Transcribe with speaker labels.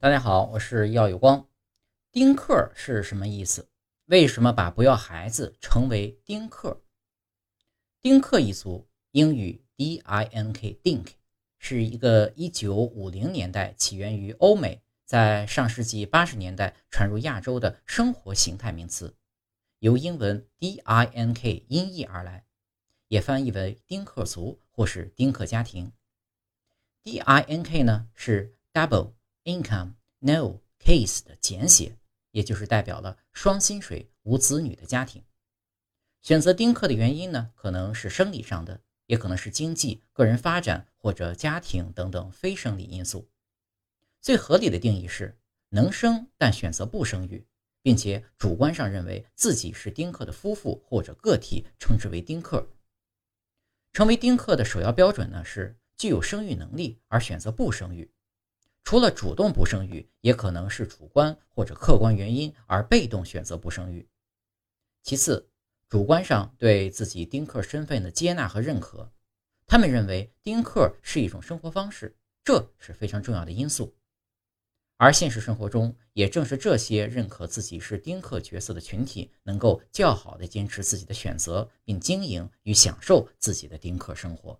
Speaker 1: 大家好，我是耀有光。丁克是什么意思？为什么把不要孩子称为丁克？丁克一族，英语 D-I-N-K，Dink，是一个1950年代起源于欧美，在上世纪80年代传入亚洲的生活形态名词，由英文 D-I-N-K 音译而来，也翻译为丁克族或是丁克家庭。D-I-N-K 呢是 double。Income no case 的简写，也就是代表了双薪水无子女的家庭。选择丁克的原因呢，可能是生理上的，也可能是经济、个人发展或者家庭等等非生理因素。最合理的定义是能生但选择不生育，并且主观上认为自己是丁克的夫妇或者个体，称之为丁克。成为丁克的首要标准呢是具有生育能力而选择不生育。除了主动不生育，也可能是主观或者客观原因而被动选择不生育。其次，主观上对自己丁克身份的接纳和认可，他们认为丁克是一种生活方式，这是非常重要的因素。而现实生活中，也正是这些认可自己是丁克角色的群体，能够较好的坚持自己的选择，并经营与享受自己的丁克生活。